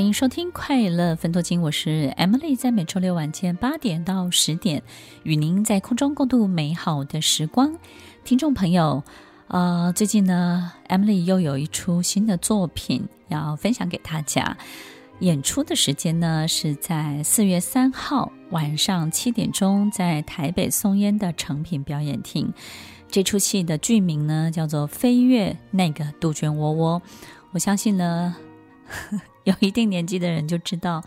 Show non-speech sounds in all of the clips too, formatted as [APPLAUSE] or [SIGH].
欢迎收听快乐分多金，我是 Emily，在每周六晚间八点到十点，与您在空中共度美好的时光。听众朋友，呃，最近呢，Emily 又有一出新的作品要分享给大家。演出的时间呢是在四月三号晚上七点钟，在台北松烟的成品表演厅。这出戏的剧名呢叫做《飞越那个杜鹃窝窝》，我相信呢。[LAUGHS] 有一定年纪的人就知道，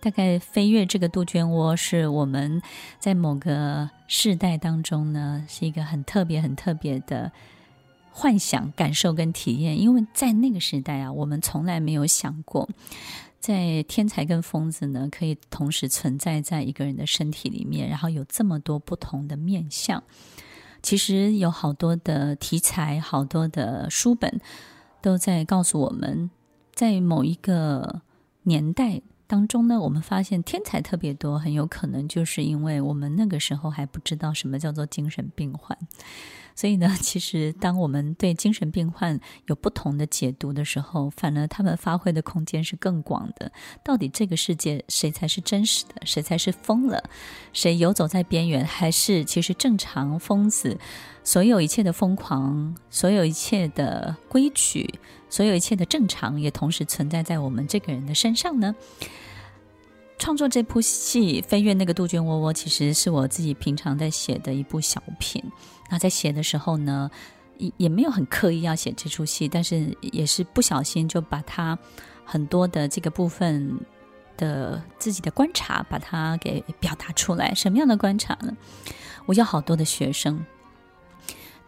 大概飞跃这个杜鹃窝是我们在某个世代当中呢，是一个很特别、很特别的幻想、感受跟体验。因为在那个时代啊，我们从来没有想过，在天才跟疯子呢，可以同时存在在一个人的身体里面，然后有这么多不同的面相。其实有好多的题材，好多的书本都在告诉我们。在某一个年代当中呢，我们发现天才特别多，很有可能就是因为我们那个时候还不知道什么叫做精神病患。所以呢，其实当我们对精神病患有不同的解读的时候，反而他们发挥的空间是更广的。到底这个世界谁才是真实的？谁才是疯了？谁游走在边缘？还是其实正常疯子？所有一切的疯狂，所有一切的规矩，所有一切的正常，也同时存在在我们这个人的身上呢？创作这部戏《飞越那个杜鹃窝窝》，其实是我自己平常在写的一部小品。那在写的时候呢，也也没有很刻意要写这出戏，但是也是不小心就把它很多的这个部分的自己的观察，把它给表达出来。什么样的观察呢？我有好多的学生，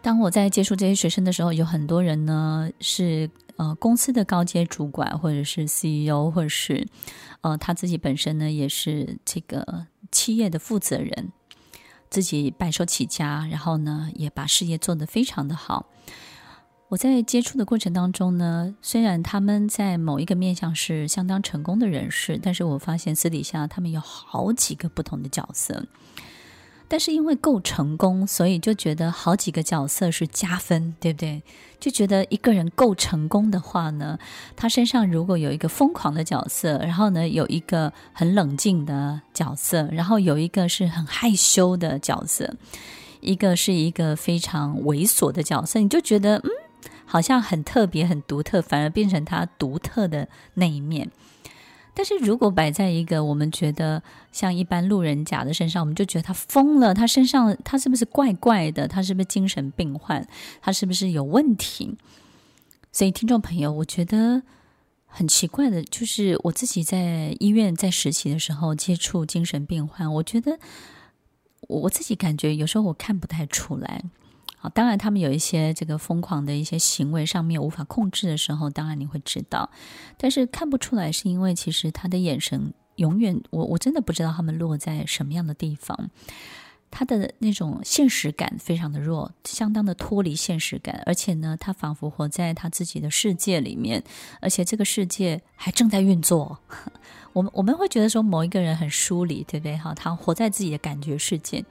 当我在接触这些学生的时候，有很多人呢是呃公司的高阶主管，或者是 CEO，或者是。呃，他自己本身呢，也是这个企业的负责人，自己白手起家，然后呢，也把事业做得非常的好。我在接触的过程当中呢，虽然他们在某一个面向是相当成功的人士，但是我发现私底下他们有好几个不同的角色。但是因为够成功，所以就觉得好几个角色是加分，对不对？就觉得一个人够成功的话呢，他身上如果有一个疯狂的角色，然后呢，有一个很冷静的角色，然后有一个是很害羞的角色，一个是一个非常猥琐的角色，你就觉得嗯，好像很特别、很独特，反而变成他独特的那一面。但是如果摆在一个我们觉得像一般路人甲的身上，我们就觉得他疯了，他身上他是不是怪怪的？他是不是精神病患？他是不是有问题？所以听众朋友，我觉得很奇怪的，就是我自己在医院在实习的时候接触精神病患，我觉得我自己感觉有时候我看不太出来。当然，他们有一些这个疯狂的一些行为上面无法控制的时候，当然你会知道，但是看不出来，是因为其实他的眼神永远，我我真的不知道他们落在什么样的地方，他的那种现实感非常的弱，相当的脱离现实感，而且呢，他仿佛活在他自己的世界里面，而且这个世界还正在运作。我们我们会觉得说某一个人很疏离，对不对？哈，他活在自己的感觉世界。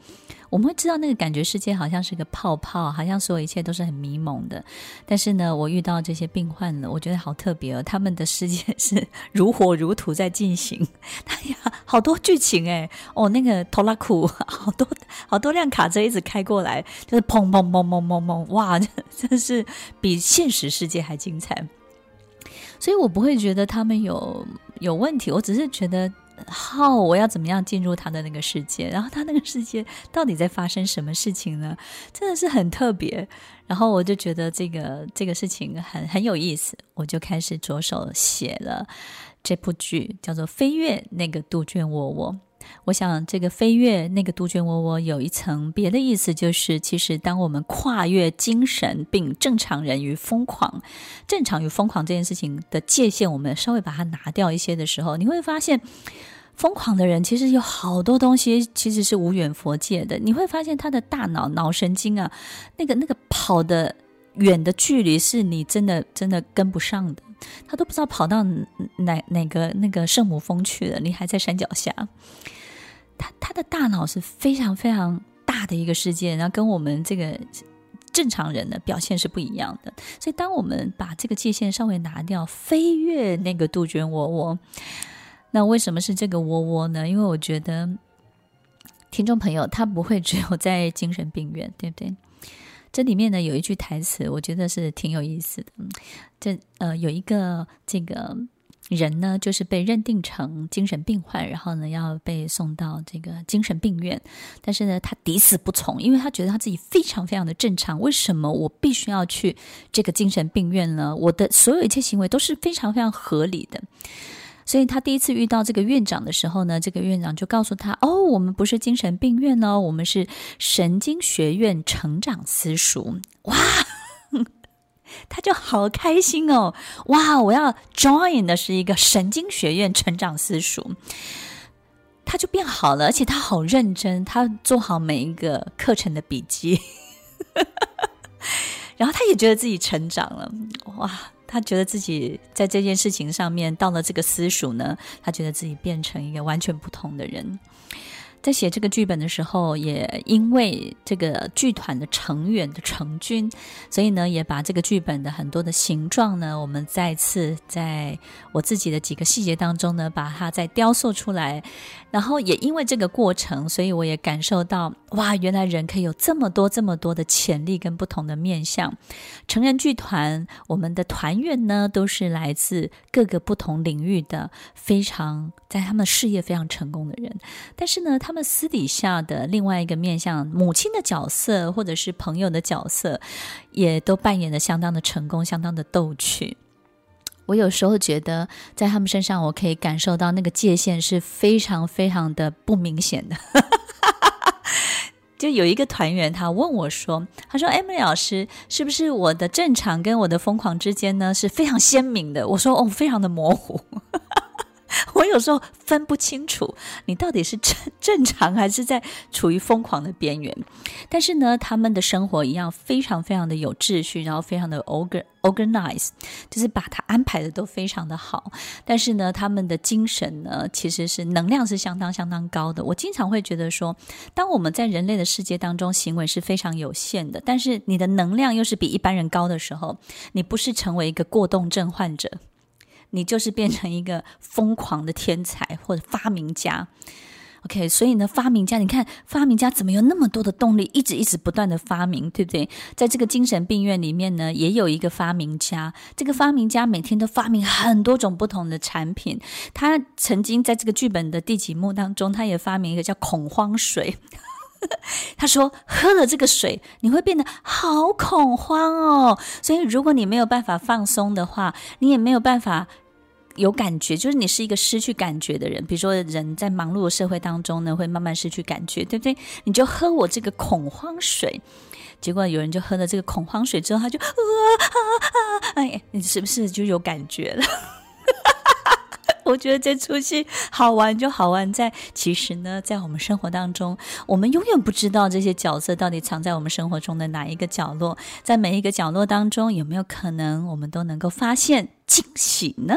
我们会知道那个感觉世界好像是个泡泡，好像所有一切都是很迷蒙的。但是呢，我遇到这些病患了，我觉得好特别哦。他们的世界是如火如荼在进行，[LAUGHS] 哎呀，好多剧情哎哦，那个拖拉库好多好多辆卡车一直开过来，就是砰砰砰砰砰砰，哇，[LAUGHS] 真是比现实世界还精彩。所以我不会觉得他们有有问题，我只是觉得。好，我要怎么样进入他的那个世界？然后他那个世界到底在发生什么事情呢？真的是很特别。然后我就觉得这个这个事情很很有意思，我就开始着手写了这部剧叫做《飞跃那个杜鹃窝窝》。我想，这个飞跃那个杜鹃窝窝有一层别的意思，就是其实当我们跨越精神病正常人与疯狂、正常与疯狂这件事情的界限，我们稍微把它拿掉一些的时候，你会发现，疯狂的人其实有好多东西其实是无远佛界的。你会发现他的大脑脑神经啊，那个那个跑的远的距离是你真的真的跟不上的，他都不知道跑到哪哪个那个圣母峰去了，你还在山脚下。他他的大脑是非常非常大的一个世界，然后跟我们这个正常人的表现是不一样的。所以，当我们把这个界限稍微拿掉，飞越那个杜鹃窝窝，那为什么是这个窝窝呢？因为我觉得听众朋友他不会只有在精神病院，对不对？这里面呢有一句台词，我觉得是挺有意思的。这呃有一个这个。人呢，就是被认定成精神病患，然后呢，要被送到这个精神病院。但是呢，他抵死不从，因为他觉得他自己非常非常的正常。为什么我必须要去这个精神病院呢？我的所有一切行为都是非常非常合理的。所以他第一次遇到这个院长的时候呢，这个院长就告诉他：“哦，我们不是精神病院哦，我们是神经学院成长私塾。”哇！他就好开心哦！哇，我要 join 的是一个神经学院成长私塾，他就变好了，而且他好认真，他做好每一个课程的笔记，[LAUGHS] 然后他也觉得自己成长了，哇！他觉得自己在这件事情上面到了这个私塾呢，他觉得自己变成一个完全不同的人。在写这个剧本的时候，也因为这个剧团的成员的成军，所以呢，也把这个剧本的很多的形状呢，我们再次在我自己的几个细节当中呢，把它再雕塑出来。然后也因为这个过程，所以我也感受到，哇，原来人可以有这么多、这么多的潜力跟不同的面向。成人剧团，我们的团员呢，都是来自各个不同领域的，非常在他们事业非常成功的人，但是呢，他。们私底下的另外一个面向，母亲的角色或者是朋友的角色，也都扮演的相当的成功，相当的逗趣。我有时候觉得，在他们身上，我可以感受到那个界限是非常非常的不明显的。[LAUGHS] 就有一个团员，他问我说：“他说，Emily 老师，是不是我的正常跟我的疯狂之间呢，是非常鲜明的？”我说：“哦，非常的模糊。”我有时候分不清楚，你到底是正 [LAUGHS] 正常还是在处于疯狂的边缘。但是呢，他们的生活一样非常非常的有秩序，然后非常的 organ organize，就是把它安排的都非常的好。但是呢，他们的精神呢，其实是能量是相当相当高的。我经常会觉得说，当我们在人类的世界当中行为是非常有限的，但是你的能量又是比一般人高的时候，你不是成为一个过动症患者。你就是变成一个疯狂的天才或者发明家，OK？所以呢，发明家，你看发明家怎么有那么多的动力，一直一直不断的发明，对不对？在这个精神病院里面呢，也有一个发明家，这个发明家每天都发明很多种不同的产品。他曾经在这个剧本的第几幕当中，他也发明一个叫恐慌水。[LAUGHS] 他说，喝了这个水，你会变得好恐慌哦。所以如果你没有办法放松的话，你也没有办法。有感觉，就是你是一个失去感觉的人。比如说，人在忙碌的社会当中呢，会慢慢失去感觉，对不对？你就喝我这个恐慌水，结果有人就喝了这个恐慌水之后，他就啊啊啊！哎，你是不是就有感觉了？[LAUGHS] 我觉得这出戏好玩，就好玩在其实呢，在我们生活当中，我们永远不知道这些角色到底藏在我们生活中的哪一个角落，在每一个角落当中，有没有可能我们都能够发现惊喜呢？